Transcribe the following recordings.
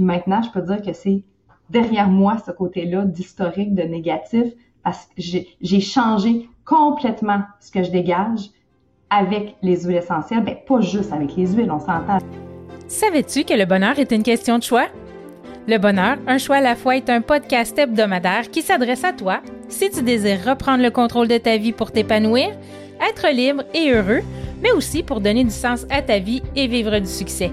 Maintenant, je peux dire que c'est derrière moi ce côté-là d'historique, de négatif, parce que j'ai changé complètement ce que je dégage avec les huiles essentielles. Ben, pas juste avec les huiles, on s'entend. Savais-tu que le bonheur est une question de choix? Le bonheur, un choix à la fois, est un podcast hebdomadaire qui s'adresse à toi si tu désires reprendre le contrôle de ta vie pour t'épanouir, être libre et heureux, mais aussi pour donner du sens à ta vie et vivre du succès.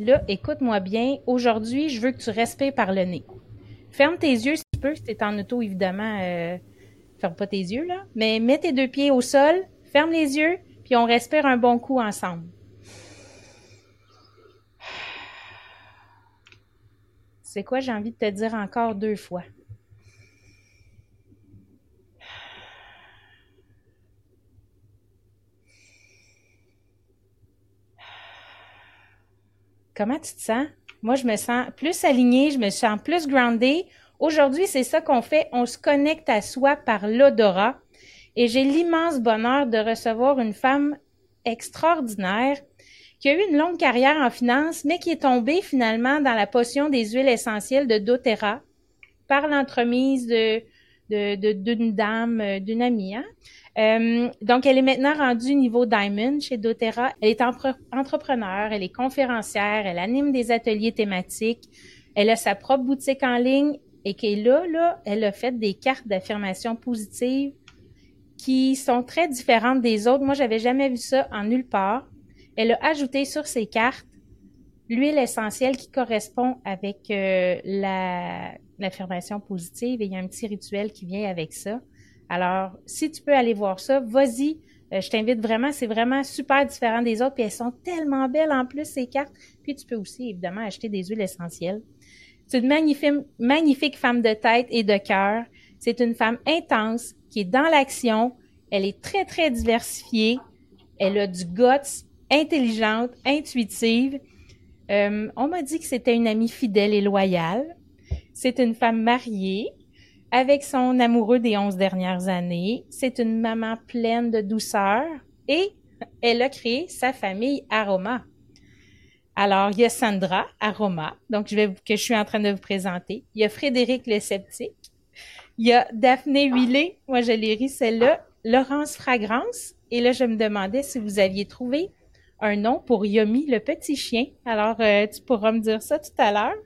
Là, écoute-moi bien. Aujourd'hui, je veux que tu respires par le nez. Ferme tes yeux si tu peux, si tu es en auto, évidemment. Euh, ferme pas tes yeux, là. Mais mets tes deux pieds au sol, ferme les yeux, puis on respire un bon coup ensemble. C'est quoi j'ai envie de te dire encore deux fois? Comment tu te sens? Moi, je me sens plus alignée, je me sens plus groundée. Aujourd'hui, c'est ça qu'on fait. On se connecte à soi par l'odorat. Et j'ai l'immense bonheur de recevoir une femme extraordinaire qui a eu une longue carrière en finance, mais qui est tombée finalement dans la potion des huiles essentielles de doTERRA par l'entremise d'une dame, euh, d'une amie. Hein? Euh, donc, elle est maintenant rendue niveau Diamond chez doTERRA. Elle est entrepreneur, elle est conférencière, elle anime des ateliers thématiques, elle a sa propre boutique en ligne et qui là, là, elle a fait des cartes d'affirmation positive qui sont très différentes des autres. Moi, j'avais jamais vu ça en nulle part. Elle a ajouté sur ses cartes l'huile essentielle qui correspond avec euh, la l'affirmation positive et il y a un petit rituel qui vient avec ça. Alors, si tu peux aller voir ça, vas-y. Euh, je t'invite vraiment. C'est vraiment super différent des autres. Puis elles sont tellement belles en plus, ces cartes. Puis tu peux aussi, évidemment, acheter des huiles essentielles. C'est une magnifique, femme de tête et de cœur. C'est une femme intense qui est dans l'action. Elle est très, très diversifiée. Elle a du guts, intelligente, intuitive. Euh, on m'a dit que c'était une amie fidèle et loyale. C'est une femme mariée avec son amoureux des onze dernières années. C'est une maman pleine de douceur et elle a créé sa famille Aroma. Alors, il y a Sandra Aroma, donc je vais, que je suis en train de vous présenter. Il y a Frédéric le sceptique. Il y a Daphné Huilé, moi je l'ai ri celle-là. Laurence Fragrance. Et là, je me demandais si vous aviez trouvé un nom pour Yomi, le petit chien. Alors, euh, tu pourras me dire ça tout à l'heure.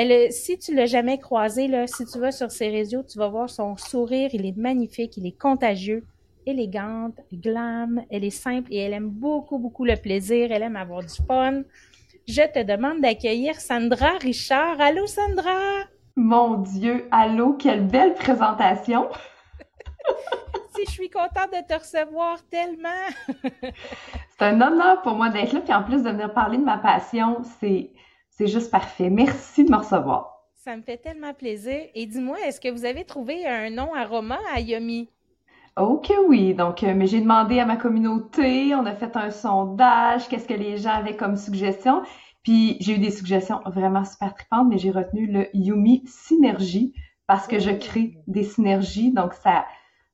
Elle, si tu l'as jamais croisée, là, si tu vas sur ses réseaux, tu vas voir son sourire. Il est magnifique, il est contagieux, élégante, glam. Elle est simple et elle aime beaucoup, beaucoup le plaisir. Elle aime avoir du fun. Je te demande d'accueillir Sandra Richard. Allô, Sandra! Mon Dieu, allô, quelle belle présentation! si je suis contente de te recevoir tellement! c'est un honneur pour moi d'être là, puis en plus de venir parler de ma passion, c'est c'est juste parfait. Merci de me recevoir. Ça me fait tellement plaisir. Et dis-moi, est-ce que vous avez trouvé un nom aroma à Yomi? Ok, oui. Donc, euh, mais j'ai demandé à ma communauté, on a fait un sondage, qu'est-ce que les gens avaient comme suggestion. Puis j'ai eu des suggestions vraiment super tripantes, mais j'ai retenu le Yumi Synergie parce que je crée des synergies. Donc, ça,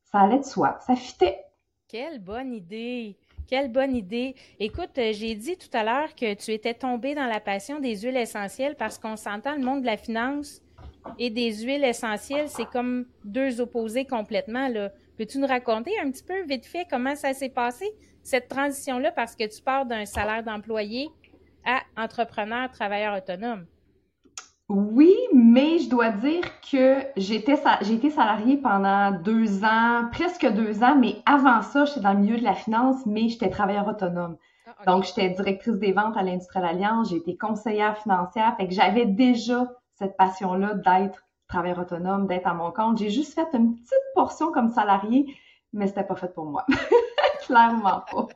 ça allait de soi. Ça fitait. Quelle bonne idée! Quelle bonne idée. Écoute, euh, j'ai dit tout à l'heure que tu étais tombé dans la passion des huiles essentielles parce qu'on s'entend le monde de la finance et des huiles essentielles, c'est comme deux opposés complètement. Là. Peux-tu nous raconter un petit peu vite fait comment ça s'est passé, cette transition-là, parce que tu pars d'un salaire d'employé à entrepreneur, travailleur autonome? Oui, mais je dois dire que j'étais j'ai été salariée pendant deux ans, presque deux ans, mais avant ça, j'étais dans le milieu de la finance, mais j'étais travailleur autonome. Ah, Donc, j'étais directrice des ventes à l'Industrielle Alliance, j'ai été conseillère financière, fait que j'avais déjà cette passion-là d'être travailleur autonome, d'être à mon compte. J'ai juste fait une petite portion comme salariée, mais c'était pas fait pour moi. Clairement pas.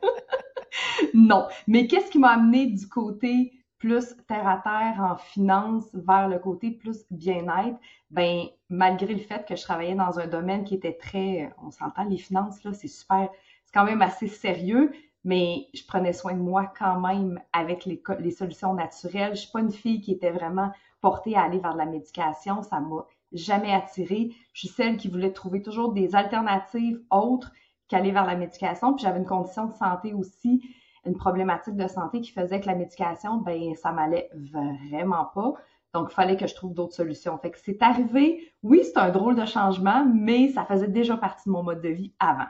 non. Mais qu'est-ce qui m'a amené du côté plus terre à terre en finance vers le côté plus bien-être, ben malgré le fait que je travaillais dans un domaine qui était très, on s'entend, les finances là, c'est super, c'est quand même assez sérieux, mais je prenais soin de moi quand même avec les, solutions naturelles. Je suis pas une fille qui était vraiment portée à aller vers la médication, ça m'a jamais attirée. Je suis celle qui voulait trouver toujours des alternatives autres qu'aller vers la médication. Puis j'avais une condition de santé aussi une problématique de santé qui faisait que la médication, ben ça m'allait vraiment pas. Donc, il fallait que je trouve d'autres solutions. Fait que c'est arrivé, oui, c'est un drôle de changement, mais ça faisait déjà partie de mon mode de vie avant.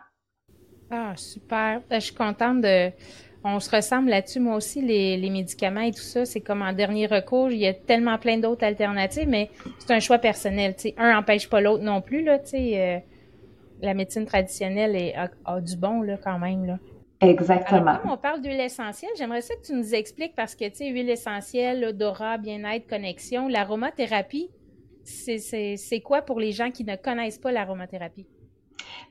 Ah, super. Euh, je suis contente de. On se ressemble là-dessus. Moi aussi, les, médicaments et tout ça, c'est comme en dernier recours. Il y a tellement plein d'autres alternatives, mais c'est un choix personnel. Un n'empêche pas l'autre non plus. Là. Euh, la médecine traditionnelle a, du bon là, quand même. Exactement. comme on parle d'huile essentielle, j'aimerais ça que tu nous expliques parce que, tu sais, huile essentielle, odorat, bien-être, connexion, l'aromathérapie, c'est quoi pour les gens qui ne connaissent pas l'aromathérapie?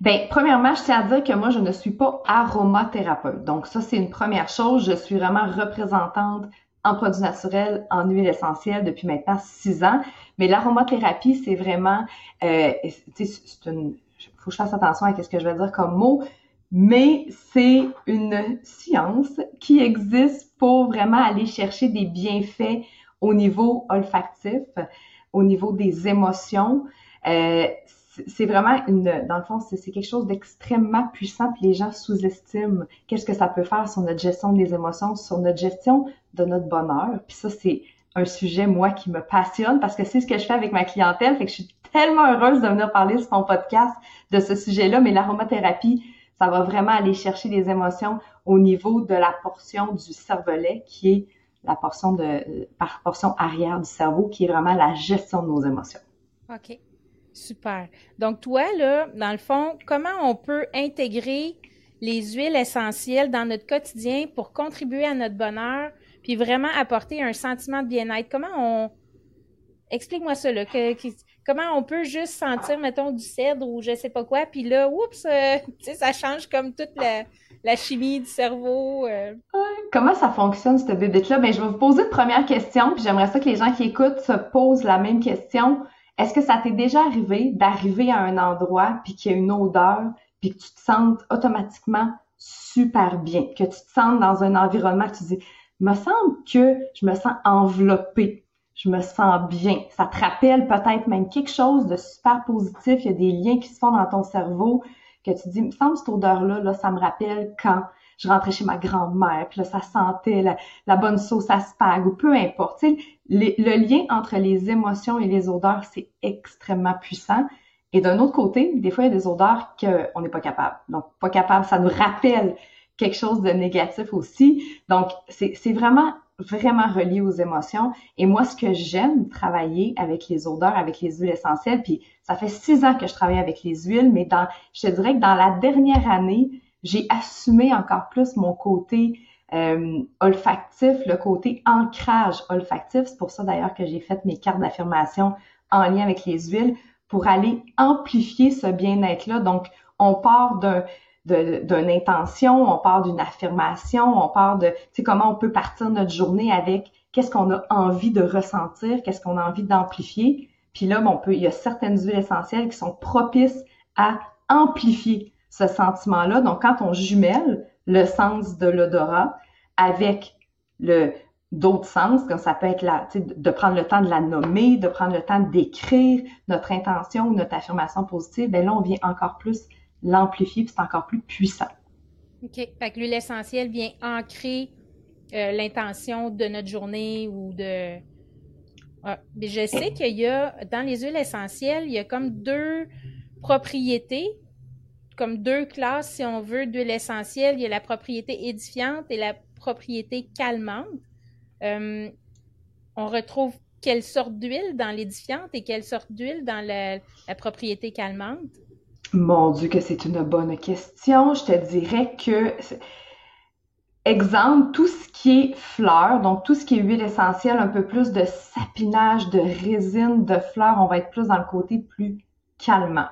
Bien, premièrement, je tiens à dire que moi, je ne suis pas aromathérapeute. Donc, ça, c'est une première chose. Je suis vraiment représentante en produits naturels, en huile essentielle depuis maintenant six ans. Mais l'aromathérapie, c'est vraiment, euh, c'est une, faut que je fasse attention à ce que je vais dire comme mot mais c'est une science qui existe pour vraiment aller chercher des bienfaits au niveau olfactif, au niveau des émotions. Euh, c'est vraiment une, dans le fond, c'est quelque chose d'extrêmement puissant, puis les gens sous-estiment qu'est-ce que ça peut faire sur notre gestion des émotions, sur notre gestion de notre bonheur. Puis ça, c'est un sujet, moi, qui me passionne parce que c'est ce que je fais avec ma clientèle. Fait que je suis tellement heureuse de venir parler sur ton podcast de ce sujet-là, mais l'aromathérapie, ça va vraiment aller chercher des émotions au niveau de la portion du cervelet qui est la portion de par portion arrière du cerveau qui est vraiment la gestion de nos émotions. OK. Super. Donc toi là, dans le fond, comment on peut intégrer les huiles essentielles dans notre quotidien pour contribuer à notre bonheur puis vraiment apporter un sentiment de bien-être? Comment on Explique-moi ça là, comment on peut juste sentir, mettons, du cèdre ou je sais pas quoi, puis là, oups, euh, ça change comme toute la, chimie du cerveau. Euh. Comment ça fonctionne, cette bébête-là? Ben, je vais vous poser une première question, puis j'aimerais ça que les gens qui écoutent se posent la même question. Est-ce que ça t'est déjà arrivé d'arriver à un endroit, puis qu'il y a une odeur, puis que tu te sentes automatiquement super bien, que tu te sens dans un environnement, tu dis, me semble que je me sens enveloppée je me sens bien. Ça te rappelle peut-être même quelque chose de super positif. Il y a des liens qui se font dans ton cerveau que tu dis, me semble cette odeur-là, là, ça me rappelle quand je rentrais chez ma grand-mère, puis là, ça sentait la, bonne sauce à spag ou peu importe. Sais, le lien entre les émotions et les odeurs, c'est extrêmement puissant. Et d'un autre côté, des fois, il y a des odeurs qu'on n'est pas capable. Donc, pas capable, ça nous rappelle quelque chose de négatif aussi. Donc, c'est vraiment vraiment relié aux émotions. Et moi, ce que j'aime travailler avec les odeurs, avec les huiles essentielles, puis ça fait six ans que je travaille avec les huiles, mais dans, je te dirais que dans la dernière année, j'ai assumé encore plus mon côté euh, olfactif, le côté ancrage olfactif. C'est pour ça d'ailleurs que j'ai fait mes cartes d'affirmation en lien avec les huiles pour aller amplifier ce bien-être-là. Donc, on part d'un d'une intention, on part d'une affirmation, on part de, tu sais, comment on peut partir notre journée avec qu'est-ce qu'on a envie de ressentir, qu'est-ce qu'on a envie d'amplifier. Puis là, on peut, il y a certaines huiles essentielles qui sont propices à amplifier ce sentiment-là. Donc, quand on jumelle le sens de l'odorat avec le d'autres sens, comme ça peut être la, de prendre le temps de la nommer, de prendre le temps d'écrire notre intention ou notre affirmation positive, ben là, on vient encore plus l'amplifier, puis c'est encore plus puissant. OK. Fait que l'huile essentielle vient ancrer euh, l'intention de notre journée ou de. Ah, mais je sais qu'il y a, dans les huiles essentielles, il y a comme deux propriétés, comme deux classes, si on veut, d'huile essentielle. Il y a la propriété édifiante et la propriété calmante. Euh, on retrouve quelle sorte d'huile dans l'édifiante et quelle sorte d'huile dans la, propriété calmante? Mon Dieu, que c'est une bonne question. Je te dirais que, exemple, tout ce qui est fleurs, donc tout ce qui est huile essentielle, un peu plus de sapinage, de résine, de fleurs, on va être plus dans le côté plus calmant.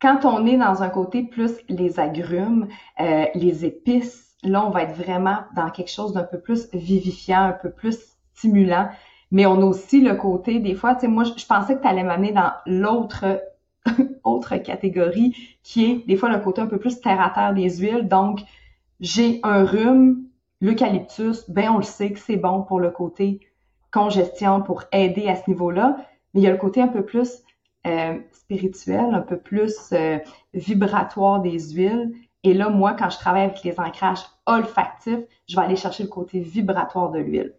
Quand on est dans un côté plus les agrumes, euh, les épices, là, on va être vraiment dans quelque chose d'un peu plus vivifiant, un peu plus stimulant. Mais on a aussi le côté, des fois, tu sais, moi, je, pensais que tu allais m'amener dans l'autre autre catégorie qui est des fois le côté un peu plus terre à terre des huiles. Donc, j'ai un rhume, l'eucalyptus, ben on le sait que c'est bon pour le côté congestion, pour aider à ce niveau-là. Mais il y a le côté un peu plus euh, spirituel, un peu plus euh, vibratoire des huiles. Et là, moi, quand je travaille avec les ancrages olfactifs, je vais aller chercher le côté vibratoire de l'huile.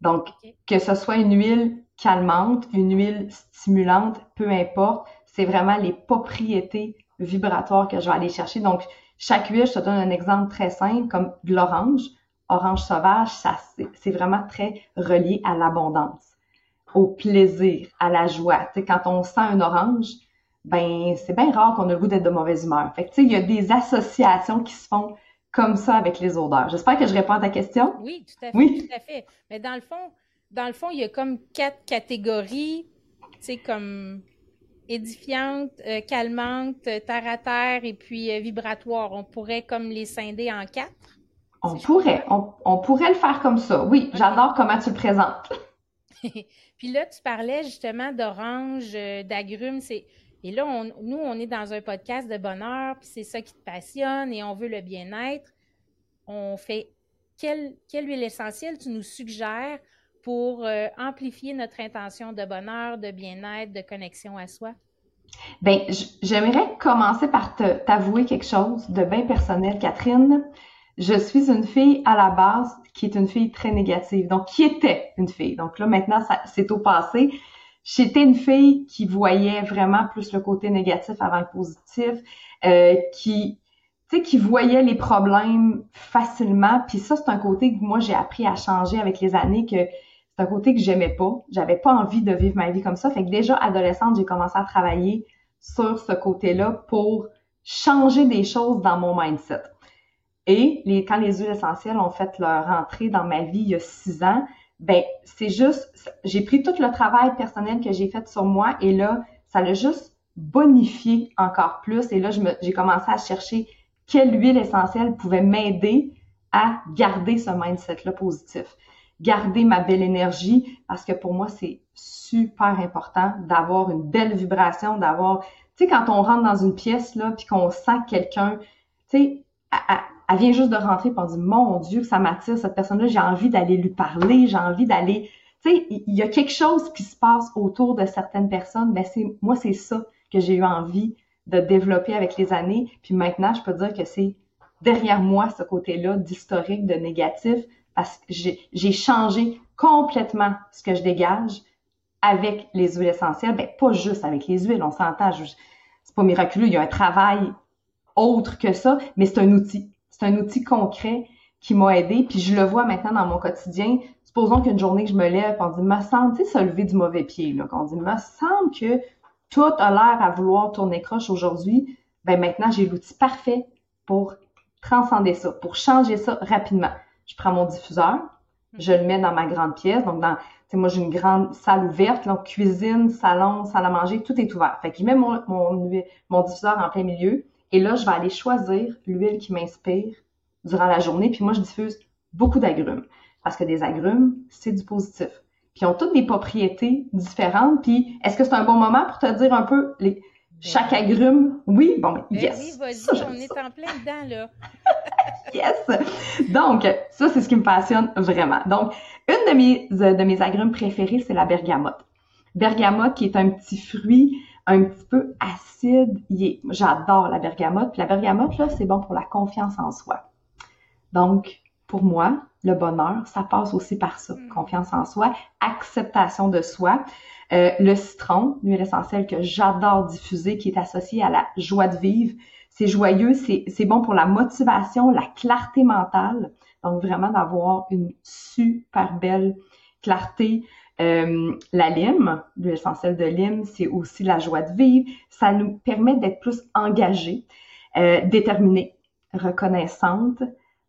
Donc, que ce soit une huile calmante, une huile stimulante, peu importe, c'est vraiment les propriétés vibratoires que je vais aller chercher. Donc, chaque huile, je te donne un exemple très simple, comme de l'orange. Orange sauvage, ça, c'est vraiment très relié à l'abondance, au plaisir, à la joie. Tu sais, quand on sent un orange, ben, c'est bien rare qu'on ait le goût d'être de mauvaise humeur. Fait que, tu sais, il y a des associations qui se font comme ça avec les odeurs. J'espère que je réponds à ta question. Oui, tout à fait. Oui. Tout à fait. Mais dans le fond, dans le fond, il y a comme quatre catégories, tu sais, comme édifiante, euh, calmante, terre à terre et puis euh, vibratoire. On pourrait comme les scinder en quatre. On pourrait, on, pourrait le faire comme ça. Oui, j'adore comment tu le présentes. puis là, tu parlais justement d'orange, euh, d'agrumes. C'est et là, nous, on est dans un podcast de bonheur, puis c'est ça qui te passionne et on veut le bien-être. On fait quelle, quelle huile essentielle tu nous suggères pour euh, amplifier notre intention de bonheur, de bien-être, de connexion à soi? Bien, j'aimerais commencer par t'avouer quelque chose de bien personnel, Catherine. Je suis une fille à la base qui est une fille très négative, donc qui était une fille. Donc là, maintenant, c'est au passé. J'étais une fille qui voyait vraiment plus le côté négatif avant le positif, euh, qui, qui voyait les problèmes facilement. Puis ça, c'est un côté que moi j'ai appris à changer avec les années, que c'est un côté que j'aimais pas. J'avais pas envie de vivre ma vie comme ça. Fait que déjà adolescente, j'ai commencé à travailler sur ce côté-là pour changer des choses dans mon mindset. Et les, quand les huiles essentielles ont fait leur entrée dans ma vie il y a six ans, ben c'est juste, j'ai pris tout le travail personnel que j'ai fait sur moi et là, ça l'a juste bonifié encore plus. Et là, j'ai commencé à chercher quelle huile essentielle pouvait m'aider à garder ce mindset-là positif, garder ma belle énergie, parce que pour moi, c'est super important d'avoir une belle vibration, d'avoir, tu sais, quand on rentre dans une pièce, là, puis qu'on sent quelqu'un, tu sais, elle vient juste de rentrer et on dit mon Dieu ça m'attire cette personne-là j'ai envie d'aller lui parler j'ai envie d'aller tu sais il y a quelque chose qui se passe autour de certaines personnes mais c'est moi c'est ça que j'ai eu envie de développer avec les années. Puis maintenant je peux dire que c'est derrière moi ce côté-là d'historique de négatif parce que j'ai changé complètement ce que je dégage avec les huiles essentielles ben pas juste avec les huiles on s'entend c'est pas miraculeux il y a un travail autre que ça mais c'est un outil c'est un outil concret qui m'a aidé, puis je le vois maintenant dans mon quotidien. Supposons qu'une journée que je me lève, on dit, me semble, tu se lever du mauvais pied, là, qu'on dit, me semble que tout a l'air à vouloir tourner croche aujourd'hui. Ben maintenant, j'ai l'outil parfait pour transcender ça, pour changer ça rapidement. Je prends mon diffuseur, je le mets dans ma grande pièce, donc dans, tu sais, moi j'ai une grande salle ouverte, donc cuisine, salon, salle à manger, tout est ouvert. Fait que je mets mon, mon, mon diffuseur en plein milieu, et là, je vais aller choisir l'huile qui m'inspire durant la journée. Puis moi, je diffuse beaucoup d'agrumes. Parce que des agrumes, c'est du positif. Puis ils ont toutes des propriétés différentes. Puis est-ce que c'est un bon moment pour te dire un peu les, ben chaque agrume? Oui, bon, ben yes. oui, vas-y, on est en plein dedans, là. yes! Donc, ça, c'est ce qui me passionne vraiment. Donc, une de mes, de mes agrumes préférés, c'est la bergamote. Bergamote, qui est un petit fruit un petit peu acide. J'adore la bergamote. Puis la bergamote, là, c'est bon pour la confiance en soi. Donc, pour moi, le bonheur, ça passe aussi par ça. Mm. Confiance en soi, acceptation de soi. Euh, le citron, l'huile essentielle que j'adore diffuser, qui est associée à la joie de vivre. C'est joyeux, c'est bon pour la motivation, la clarté mentale. Donc, vraiment d'avoir une super belle clarté. Euh, la lime, l'huile essentielle de lime, c'est aussi la joie de vivre. Ça nous permet d'être plus engagés, euh, déterminés, reconnaissantes,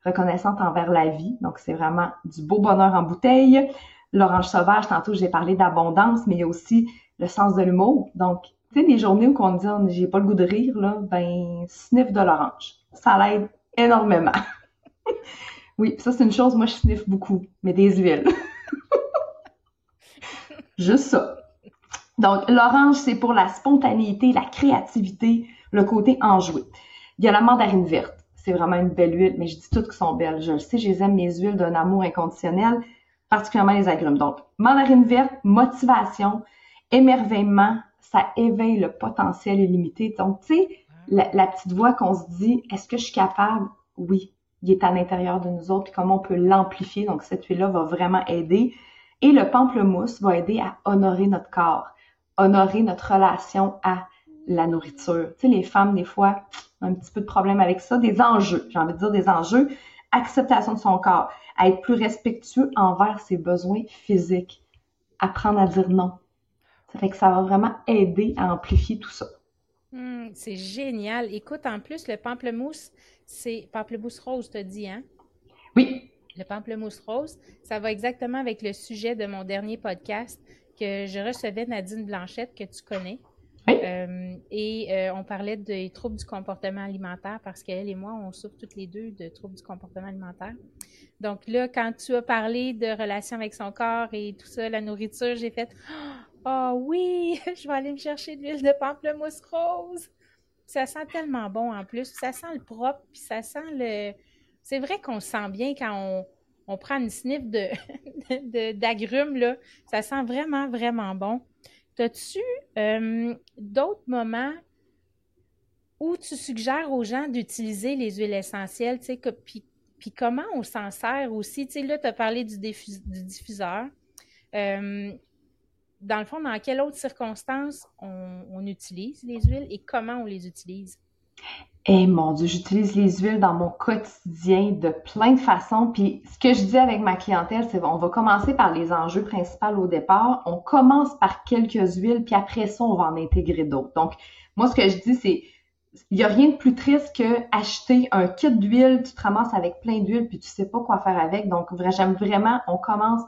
reconnaissantes envers la vie. Donc, c'est vraiment du beau bonheur en bouteille. L'orange sauvage, tantôt, j'ai parlé d'abondance, mais il y a aussi le sens de l'humour. Donc, tu sais, des journées où on dit oh, j'ai pas le goût de rire, là, ben, sniff de l'orange. Ça l'aide énormément. oui, ça, c'est une chose, moi, je sniffe beaucoup, mais des huiles. Juste ça. Donc, l'orange, c'est pour la spontanéité, la créativité, le côté enjoué. Il y a la mandarine verte. C'est vraiment une belle huile, mais je dis toutes qui sont belles. Je le sais, je les aime, mes huiles d'un amour inconditionnel, particulièrement les agrumes. Donc, mandarine verte, motivation, émerveillement, ça éveille le potentiel illimité. Donc, tu sais, la, petite voix qu'on se dit, est-ce que je suis capable? Oui, il est à l'intérieur de nous autres, puis comment on peut l'amplifier? Donc, cette huile-là va vraiment aider. Et le pamplemousse va aider à honorer notre corps, honorer notre relation à la nourriture. Tu sais, les femmes, des fois, ont un petit peu de problème avec ça, des enjeux, j'ai envie de dire des enjeux, acceptation de son corps, à être plus respectueux envers ses besoins physiques, apprendre à dire non. Ça fait que ça va vraiment aider à amplifier tout ça. Hmm, c'est génial. Écoute, en plus, le pamplemousse, c'est pamplemousse rose, te dit, hein? Oui, le pamplemousse rose, ça va exactement avec le sujet de mon dernier podcast que je recevais Nadine Blanchette, que tu connais. Euh, et euh, on parlait des troubles du comportement alimentaire parce qu'elle et moi, on souffre toutes les deux de troubles du comportement alimentaire. Donc là, quand tu as parlé de relation avec son corps et tout ça, la nourriture, j'ai fait Oh oui, je vais aller me chercher de l'huile de pamplemousse rose. Ça sent tellement bon en plus. Ça sent le propre, puis ça sent le, c'est vrai qu'on sent bien quand on, prend une sniff de, d'agrumes, là. Ça sent vraiment, vraiment bon. As-tu euh, d'autres moments où tu suggères aux gens d'utiliser les huiles essentielles, tu sais, puis, comment on s'en sert aussi? Tu sais, là, tu as parlé du, diffuseur. Euh, dans le fond, dans quelles autres circonstances on utilise les huiles et comment on les utilise? Eh mon Dieu, j'utilise les huiles dans mon quotidien de plein de façons. Puis ce que je dis avec ma clientèle, c'est on va commencer par les enjeux principaux au départ. On commence par quelques huiles, puis après ça, on va en intégrer d'autres. Donc, moi, ce que je dis, c'est il n'y a rien de plus triste que acheter un kit d'huile, tu te ramasses avec plein d'huile, puis tu sais pas quoi faire avec. Donc, j'aime vraiment, on commence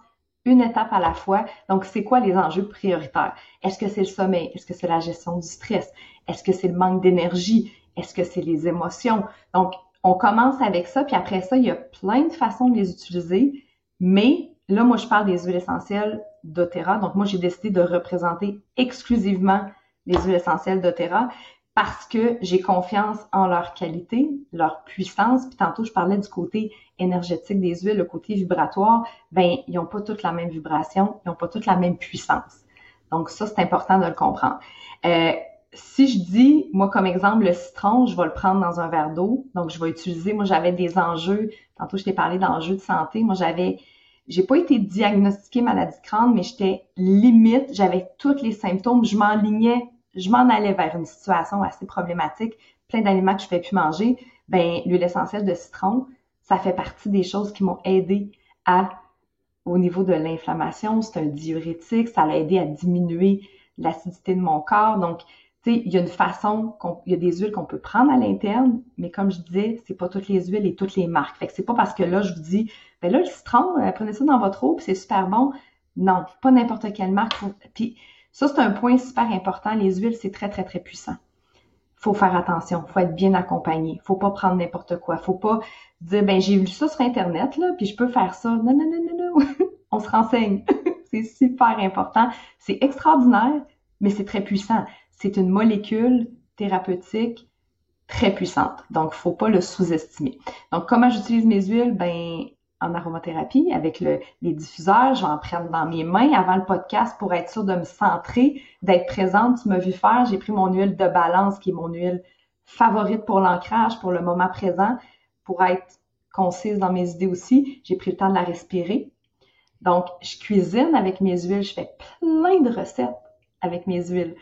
une étape à la fois. Donc, c'est quoi les enjeux prioritaires? Est-ce que c'est le sommeil? Est-ce que c'est la gestion du stress? Est-ce que c'est le manque d'énergie? Est-ce que c'est les émotions? Donc, on commence avec ça, puis après ça, il y a plein de façons de les utiliser. Mais là, moi, je parle des huiles essentielles d'Otera. Donc, moi, j'ai décidé de représenter exclusivement les huiles essentielles d'Otera parce que j'ai confiance en leur qualité, leur puissance. Puis tantôt, je parlais du côté énergétique des huiles, le côté vibratoire. Ben, ils n'ont pas toutes la même vibration, ils n'ont pas toutes la même puissance. Donc, ça, c'est important de le comprendre. Euh, si je dis, moi, comme exemple, le citron, je vais le prendre dans un verre d'eau. Donc, je vais utiliser, moi, j'avais des enjeux. Tantôt, je t'ai parlé d'enjeux de santé. Moi, j'avais, j'ai pas été diagnostiquée maladie de crâne, mais j'étais limite, j'avais tous les symptômes. Je m'enlignais, je m'en allais vers une situation assez problématique, plein d'aliments que je ne pouvais plus manger. Ben, l'huile essentielle de citron, ça fait partie des choses qui m'ont aidé à, au niveau de l'inflammation. C'est un diurétique, ça l'a aidé à diminuer l'acidité de mon corps. Donc, il y a une façon, il y a des huiles qu'on peut prendre à l'interne, mais comme je disais, c'est pas toutes les huiles et toutes les marques. Fait que c'est pas parce que là, je vous dis, ben là, le citron, euh, prenez ça dans votre eau, c'est super bon. Non, pas n'importe quelle marque. Puis ça, c'est un point super important. Les huiles, c'est très, très, très puissant. Faut faire attention. Faut être bien accompagné. Faut pas prendre n'importe quoi. Faut pas dire, ben, j'ai vu ça sur Internet, là, puis je peux faire ça. Non, non, non, non, non. On se renseigne. c'est super important. C'est extraordinaire, mais c'est très puissant c'est une molécule thérapeutique très puissante. Donc, faut pas le sous-estimer. Donc, comment j'utilise mes huiles? Ben, en aromathérapie, avec les diffuseurs, je vais en prendre dans mes mains avant le podcast pour être sûr de me centrer, d'être présente. Tu m'as vu faire, j'ai pris mon huile de balance, qui est mon huile favorite pour l'ancrage, pour le moment présent, pour être concise dans mes idées aussi. J'ai pris le temps de la respirer. Donc, je cuisine avec mes huiles, je fais plein de recettes avec mes huiles.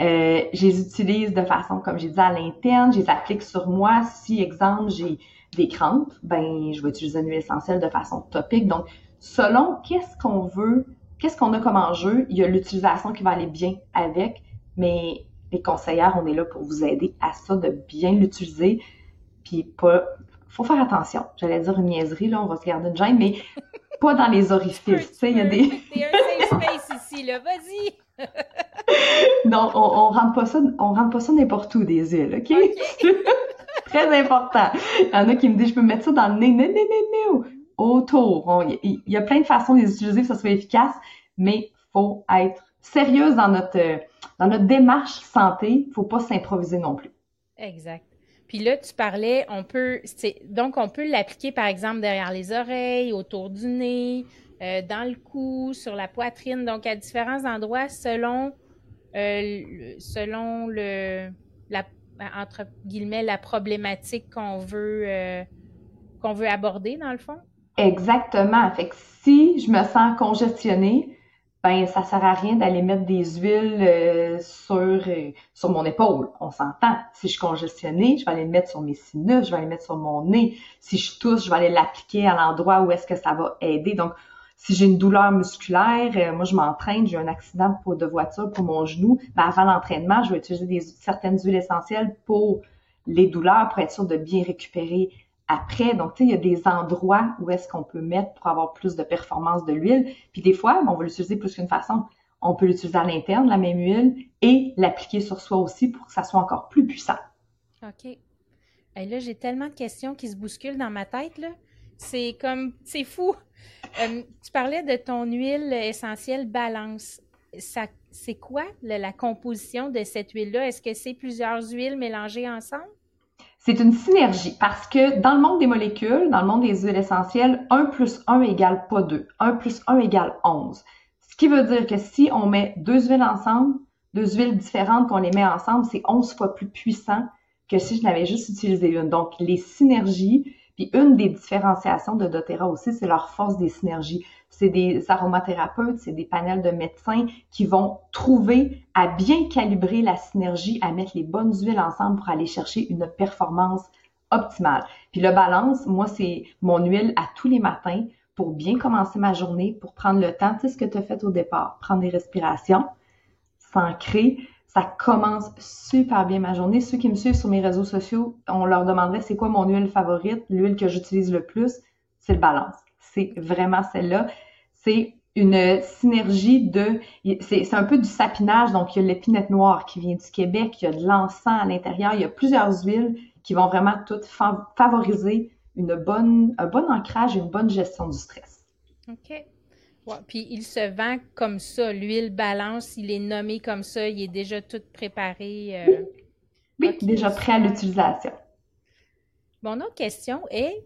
Euh, je les utilise de façon, comme j'ai dit, à l'interne. Je les applique sur moi. Si, exemple, j'ai des crampes, ben, je vais utiliser une huile essentielle de façon topique. Donc, selon qu'est-ce qu'on veut, qu'est-ce qu'on a comme enjeu, il y a l'utilisation qui va aller bien avec, mais les conseillères, on est là pour vous aider à ça, de bien l'utiliser, puis pas, faut faire attention. J'allais dire une niaiserie, là, on va se garder une gêne, mais pas dans les orifices, tu sais, il y a des... T'es un safe space ici, là, vas-y! non, on, on rentre pas ça, on rentre pas ça n'importe où des huiles, OK? Très important. Il y en a qui me disent, je peux mettre ça dans le nez, nez, nez, nez, autour. Il y a plein de façons de les utiliser que ça soit efficace, mais faut être sérieuse dans notre, dans notre démarche santé. Faut pas s'improviser non plus. Exact. Puis là, tu parlais, on peut, donc on peut l'appliquer par exemple derrière les oreilles, autour du nez, euh, dans le cou, sur la poitrine, donc à différents endroits selon, euh, selon le, entre guillemets, la problématique qu'on veut, euh, qu'on veut aborder dans le fond? Exactement. Fait que si je me sens congestionnée, ben ça sert à rien d'aller mettre des huiles sur sur mon épaule. On s'entend. Si je suis congestionnée, je vais aller le mettre sur mes sinus, je vais aller le mettre sur mon nez. Si je tousse, je vais aller l'appliquer à l'endroit où est-ce que ça va aider. Donc si j'ai une douleur musculaire, euh, moi je m'entraîne, j'ai un accident de voiture pour mon genou, ben avant l'entraînement, je vais utiliser certaines huiles essentielles pour les douleurs, pour être sûr de bien récupérer après. Donc, tu sais, il y a des endroits où est-ce qu'on peut mettre pour avoir plus de performance de l'huile. Puis des fois, on va l'utiliser plus qu'une façon. On peut l'utiliser à l'interne, la même huile, et l'appliquer sur soi aussi pour que ça soit encore plus puissant. OK. Et là, j'ai tellement de questions qui se bousculent dans ma tête, là. C'est comme, c'est fou. Euh, tu parlais de ton huile essentielle balance. Ça, c'est quoi la composition de cette huile-là? Est-ce que c'est plusieurs huiles mélangées ensemble? C'est une synergie parce que dans le monde des molécules, dans le monde des huiles essentielles, 1 plus 1 égale pas 2. 1 plus 1 égale 11. Ce qui veut dire que si on met deux huiles ensemble, deux huiles différentes qu'on les met ensemble, c'est 11 fois plus puissant que si je n'avais juste utilisé une. Donc, les synergies, puis une des différenciations de doTERRA aussi, c'est leur force des synergies. C'est des aromathérapeutes, c'est des panels de médecins qui vont trouver à bien calibrer la synergie, à mettre les bonnes huiles ensemble pour aller chercher une performance optimale. Puis le balance, moi, c'est mon huile à tous les matins pour bien commencer ma journée, pour prendre le temps, tu sais ce que tu as fait au départ, prendre des respirations, s'ancrer, ça commence super bien ma journée. Ceux qui me suivent sur mes réseaux sociaux, on leur demanderait c'est quoi mon huile favorite, l'huile que j'utilise le plus, c'est le balance. C'est vraiment celle-là. C'est une synergie de, c'est un peu du sapinage, donc il y a l'épinette noire qui vient du Québec, il y a de l'encens à l'intérieur, il y a plusieurs huiles qui vont vraiment toutes favoriser une bonne, un bon ancrage et une bonne gestion du stress. OK puis il se vend comme ça, l'huile balance, il est nommé comme ça, il est déjà tout préparé. Euh, oui, déjà prêt à l'utilisation. Mon autre question est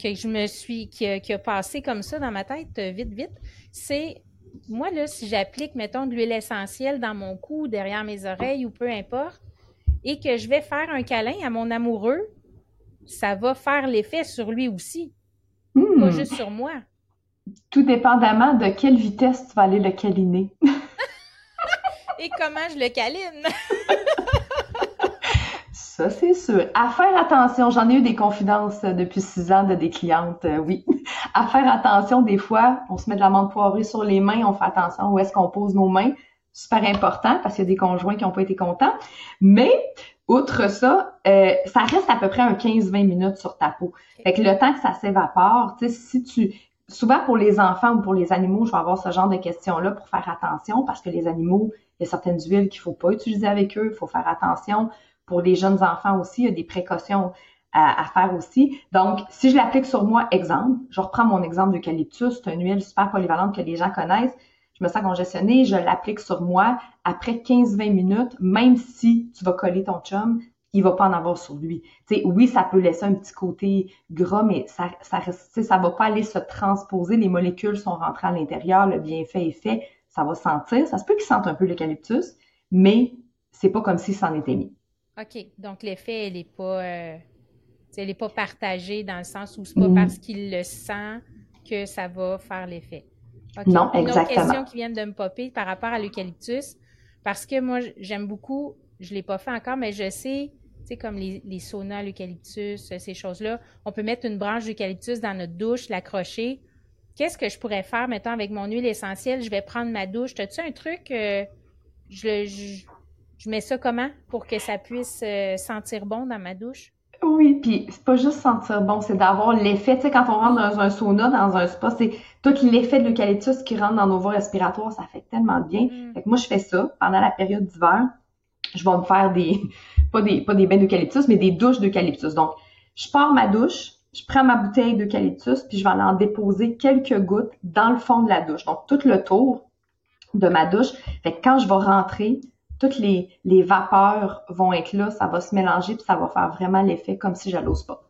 que je me suis, qui a, passé comme ça dans ma tête euh, vite, vite, c'est moi, là, si j'applique, mettons, de l'huile essentielle dans mon cou, derrière mes oreilles ou peu importe, et que je vais faire un câlin à mon amoureux, ça va faire l'effet sur lui aussi. Pas hmm. juste sur moi tout dépendamment de quelle vitesse tu vas aller le câliner. Et comment je le câline? Ça, c'est sûr. À faire attention, j'en ai eu des confidences depuis six ans de des clientes, euh, oui. À faire attention, des fois, on se met de la menthe poivrée sur les mains, on fait attention où est-ce qu'on pose nos mains. Super important parce qu'il y a des conjoints qui n'ont pas été contents. Mais, outre ça, euh, ça reste à peu près un 15-20 minutes sur ta peau. Fait que le temps que ça s'évapore, tu sais, si tu souvent pour les enfants ou pour les animaux, je vais avoir ce genre de questions-là pour faire attention parce que les animaux, il y a certaines huiles qu'il faut pas utiliser avec eux, il faut faire attention. Pour les jeunes enfants aussi, il y a des précautions à, faire aussi. Donc, si je l'applique sur moi, exemple, je reprends mon exemple d'eucalyptus, c'est une huile super polyvalente que les gens connaissent. Je me sens congestionnée, je l'applique sur moi. Après 15-20 minutes, même si tu vas coller ton chum, il va pas en avoir sur lui. oui, ça peut laisser un petit côté gras, mais ça, ça reste, ça va pas aller se transposer. Les molécules sont rentrées à l'intérieur, le bienfait est fait, ça va sentir. Ça se peut qu'il sente un peu l'eucalyptus, mais c'est pas comme si c'en était mis. OK. Donc l'effet, elle est pas, euh, elle est pas partagée dans le sens où c'est pas mm. parce qu'il le sent que ça va faire l'effet. Non, exactement. Une autre question qui vient de me popper par rapport à l'eucalyptus, parce que moi, j'aime beaucoup, je l'ai pas fait encore, mais je sais comme les, les saunas, l'eucalyptus, ces choses-là. On peut mettre une branche d'eucalyptus dans notre douche, l'accrocher. qu'est-ce que je pourrais faire, mettons, avec mon huile essentielle? Je vais prendre ma douche. As-tu un truc? Euh, je, je, je, mets ça comment pour que ça puisse euh, sentir bon dans ma douche? Oui, puis c'est pas juste sentir bon, c'est d'avoir l'effet, tu sais, quand on rentre dans un sauna, dans un spa, c'est tout l'effet de l'eucalyptus qui rentre dans nos voies respiratoires, ça fait tellement bien. Mm. Fait que moi, je fais ça pendant la période d'hiver. Je vais me faire des, pas des, pas des bains d'eucalyptus, mais des douches d'eucalyptus. Donc, je pars ma douche, je prends ma bouteille d'eucalyptus, puis je vais aller en déposer quelques gouttes dans le fond de la douche. Donc, tout le tour de ma douche. Fait que quand je vais rentrer, toutes les, les vapeurs vont être là, ça va se mélanger, puis ça va faire vraiment l'effet comme si j'allais au spa.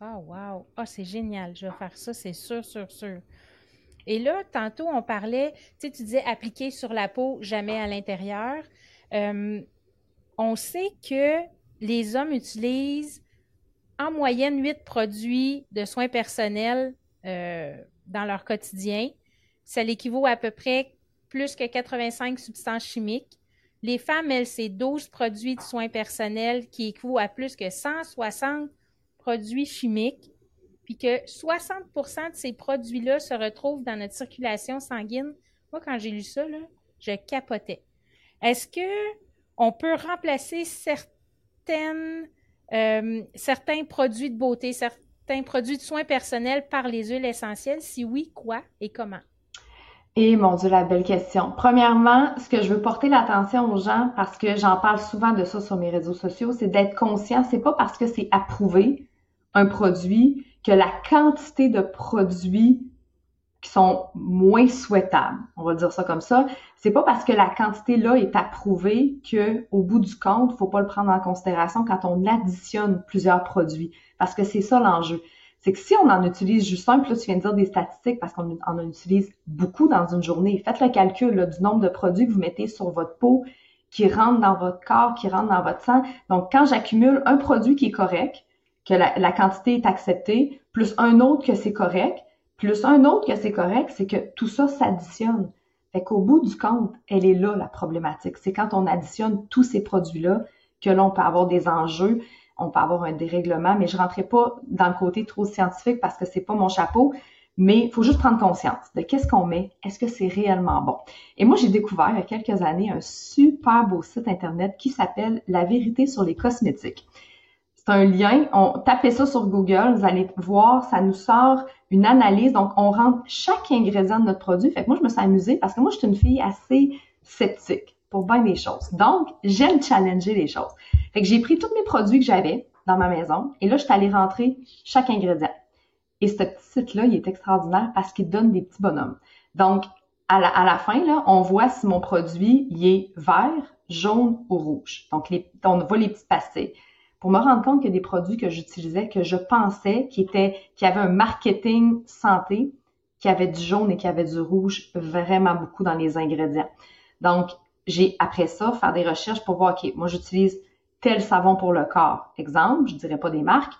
Ah, oh, wow! Ah, c'est génial. Je vais faire ça, c'est sûr, sûr, sûr. Et là, tantôt, on parlait, tu sais, tu disais appliquer sur la peau, jamais à l'intérieur. Euh, on sait que les hommes utilisent en moyenne huit produits de soins personnels euh, dans leur quotidien. Ça l'équivaut à peu près plus que 85 substances chimiques. Les femmes, elles, c'est 12 produits de soins personnels qui équivaut à plus que 160 produits chimiques, puis que 60% de ces produits-là se retrouvent dans notre circulation sanguine. Moi, quand j'ai lu ça, là, je capotais. Est-ce que on peut remplacer certaines, euh, certains produits de beauté, certains produits de soins personnels par les huiles essentielles? Si oui, quoi et comment? Et mon Dieu, la belle question. Premièrement, ce que je veux porter l'attention aux gens, parce que j'en parle souvent de ça sur mes réseaux sociaux, c'est d'être conscient. C'est pas parce que c'est approuvé un produit que la quantité de produits qui sont moins souhaitables, on va dire ça comme ça, c'est pas parce que la quantité là est approuvée que au bout du compte, faut pas le prendre en considération quand on additionne plusieurs produits, parce que c'est ça l'enjeu c'est que si on en utilise juste un, puis là, tu viens de dire des statistiques parce qu'on en utilise beaucoup dans une journée. Faites le calcul du nombre de produits que vous mettez sur votre peau qui rentrent dans votre corps, qui rentrent dans votre sang. Donc, quand j'accumule un produit qui est correct, que la, quantité est acceptée, plus un autre que c'est correct, plus un autre que c'est correct, c'est que tout ça s'additionne. Fait qu'au bout du compte, elle est là, la problématique. C'est quand on additionne tous ces produits-là que l'on peut avoir des enjeux on peut avoir un dérèglement, mais je rentrais pas dans le côté trop scientifique parce que c'est pas mon chapeau. Mais il faut juste prendre conscience de qu'est-ce qu'on met, est-ce que c'est réellement bon. Et moi, j'ai découvert il y a quelques années un super beau site internet qui s'appelle La vérité sur les cosmétiques. C'est un lien, on tapez ça sur Google, vous allez voir, ça nous sort une analyse. Donc, on rentre chaque ingrédient de notre produit. Fait que moi, je me suis amusée parce que moi, je suis une fille assez sceptique pour bien des choses. Donc, j'aime challenger les choses. Fait que j'ai pris tous mes produits que j'avais dans ma maison et là, je suis allée rentrer chaque ingrédient. Et ce petit site-là, il est extraordinaire parce qu'il donne des petits bonhommes. Donc, à la, fin, là, on voit si mon produit est vert, jaune ou rouge. Donc, on voit les petits pastilles. Pour me rendre compte que des produits que j'utilisais, que je pensais qui étaient, qui avaient un marketing santé, qui avait du jaune et qui avait du rouge vraiment beaucoup dans les ingrédients. Donc, j'ai après ça faire des recherches pour voir, OK, moi j'utilise tel savon pour le corps. Exemple, je dirais pas des marques.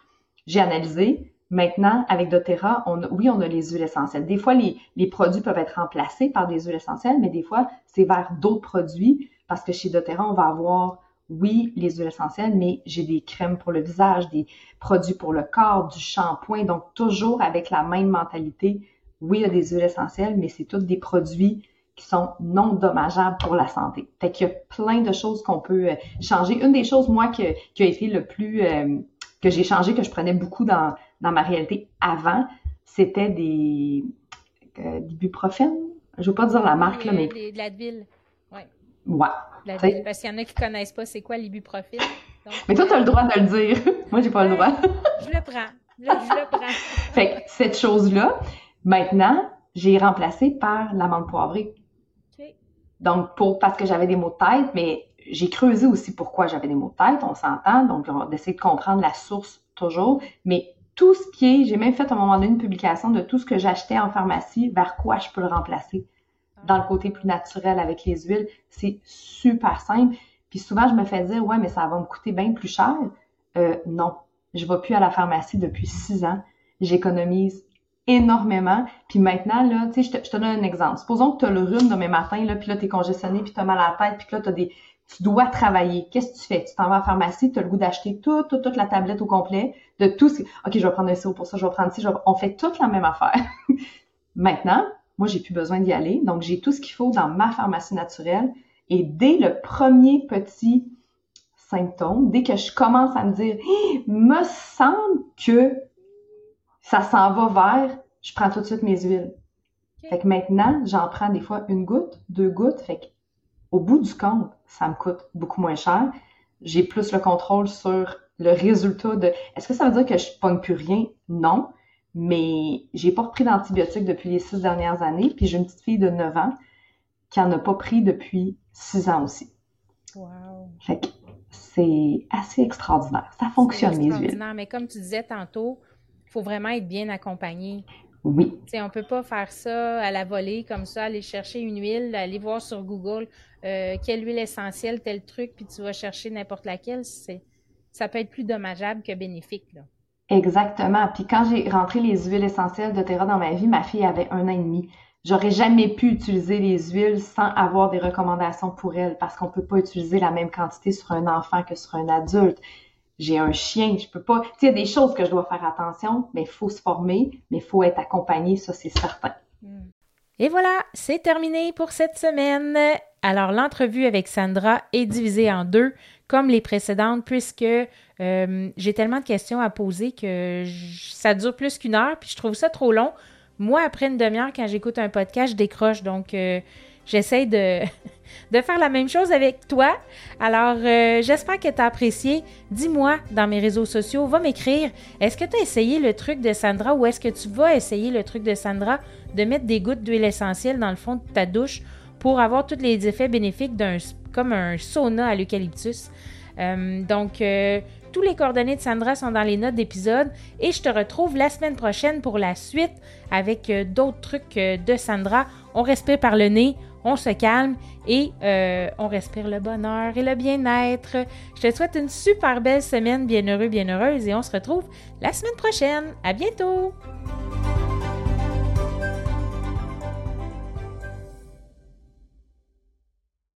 J'ai analysé. Maintenant, avec doTERRA, oui, on a les huiles essentielles. Des fois, les, les produits peuvent être remplacés par des huiles essentielles, mais des fois, c'est vers d'autres produits parce que chez doTERRA, on va avoir, oui, les huiles essentielles, mais j'ai des crèmes pour le visage, des produits pour le corps, du shampoing. Donc, toujours avec la même mentalité. Oui, il y a des huiles essentielles, mais c'est tous des produits qui sont non dommageables pour la santé. Fait qu'il y a plein de choses qu'on peut euh, changer. Une des choses, moi, que, qui a été le plus, euh, que j'ai changé, que je prenais beaucoup dans, dans ma réalité avant, c'était des, euh, ibuprofènes. Je veux pas dire la marque, là, mais... De l'Advil, ouais. Parce qu'il y en a qui connaissent pas c'est quoi l'ibuprofène. Mais toi, tu as le droit de le dire. Moi, j'ai pas le droit. je le prends. Je, je le prends. fait que cette chose-là, maintenant, j'ai remplacé par l'amande poivrée. Donc, pour, parce que j'avais des maux de tête, mais j'ai creusé aussi pourquoi j'avais des maux de tête, on s'entend, donc on essaie de comprendre la source toujours, mais tout ce qui est, j'ai même fait à un moment donné une publication de tout ce que j'achetais en pharmacie, vers quoi je peux le remplacer. Dans le côté plus naturel avec les huiles, c'est super simple. Puis souvent, je me fais dire, ouais, mais ça va me coûter bien plus cher. Euh, non, je vais plus à la pharmacie depuis six ans. J'économise énormément. Puis maintenant, là, tu sais, je te, donne un exemple. Supposons que tu as le rhume demain matin, là, puis là, tu es congestionné, puis tu as mal à la tête, puis là, tu des. Tu dois travailler. Qu'est-ce que tu fais? Tu t'en vas à la pharmacie, tu as le goût d'acheter toute, toute, toute la tablette au complet de tout ce OK, je vais prendre un sirop pour ça, je vais prendre ci, je on fait toute la même affaire. Maintenant, moi, j'ai plus besoin d'y aller. Donc, j'ai tout ce qu'il faut dans ma pharmacie naturelle. Et dès le premier petit symptôme, dès que je commence à me dire, me semble que ça s'en va vers, je prends tout de suite mes huiles. Fait que maintenant, j'en prends des fois une goutte, deux gouttes. Fait que au bout du compte, ça me coûte beaucoup moins cher. J'ai plus le contrôle sur le résultat de est-ce que ça veut dire que je pogne plus rien? Non. Mais j'ai pas repris d'antibiotiques depuis les six dernières années, puis j'ai une petite fille de 9 ans qui en a pas pris depuis six ans aussi. Wow. Fait que c'est assez extraordinaire. Ça fonctionne, les huiles. Mais comme tu disais tantôt, il faut vraiment être bien accompagné. Oui. on peut pas faire ça à la volée comme ça, aller chercher une huile, aller voir sur Google euh, quelle huile essentielle, tel truc, puis tu vas chercher n'importe laquelle. C'est, ça peut être plus dommageable que bénéfique. Là. Exactement. Puis quand j'ai rentré les huiles essentielles de Terra dans ma vie, ma fille avait un an et demi. J'aurais jamais pu utiliser les huiles sans avoir des recommandations pour elle parce qu'on peut pas utiliser la même quantité sur un enfant que sur un adulte. J'ai un chien, je peux pas. il y a des choses que je dois faire attention, mais il faut se former, mais il faut être accompagné, ça c'est certain. Hmm. Et voilà, c'est terminé pour cette semaine. Alors, l'entrevue avec Sandra est divisée en deux, comme les précédentes, puisque euh, j'ai tellement de questions à poser que ça dure plus qu'une heure, puis je trouve ça trop long. Moi, après une demi-heure, quand j'écoute un podcast, je décroche. Donc, euh, j'essaie de, de faire la même chose avec toi. Alors, euh, j'espère que tu as apprécié. Dis-moi dans mes réseaux sociaux, va m'écrire. Est-ce que tu as essayé le truc de Sandra ou est-ce que tu vas essayer le truc de Sandra de mettre des gouttes d'huile essentielle dans le fond de ta douche pour avoir tous les effets bénéfiques d'un comme un sauna à l'eucalyptus? Euh, donc, tous les coordonnées de Sandra sont dans les notes d'épisode et je te retrouve la semaine prochaine pour la suite avec euh, d'autres trucs euh, de Sandra. On respire par le nez, on se calme et euh, on respire le bonheur et le bien-être. Je te souhaite une super belle semaine, bien heureux, bien heureuse et on se retrouve la semaine prochaine. À bientôt!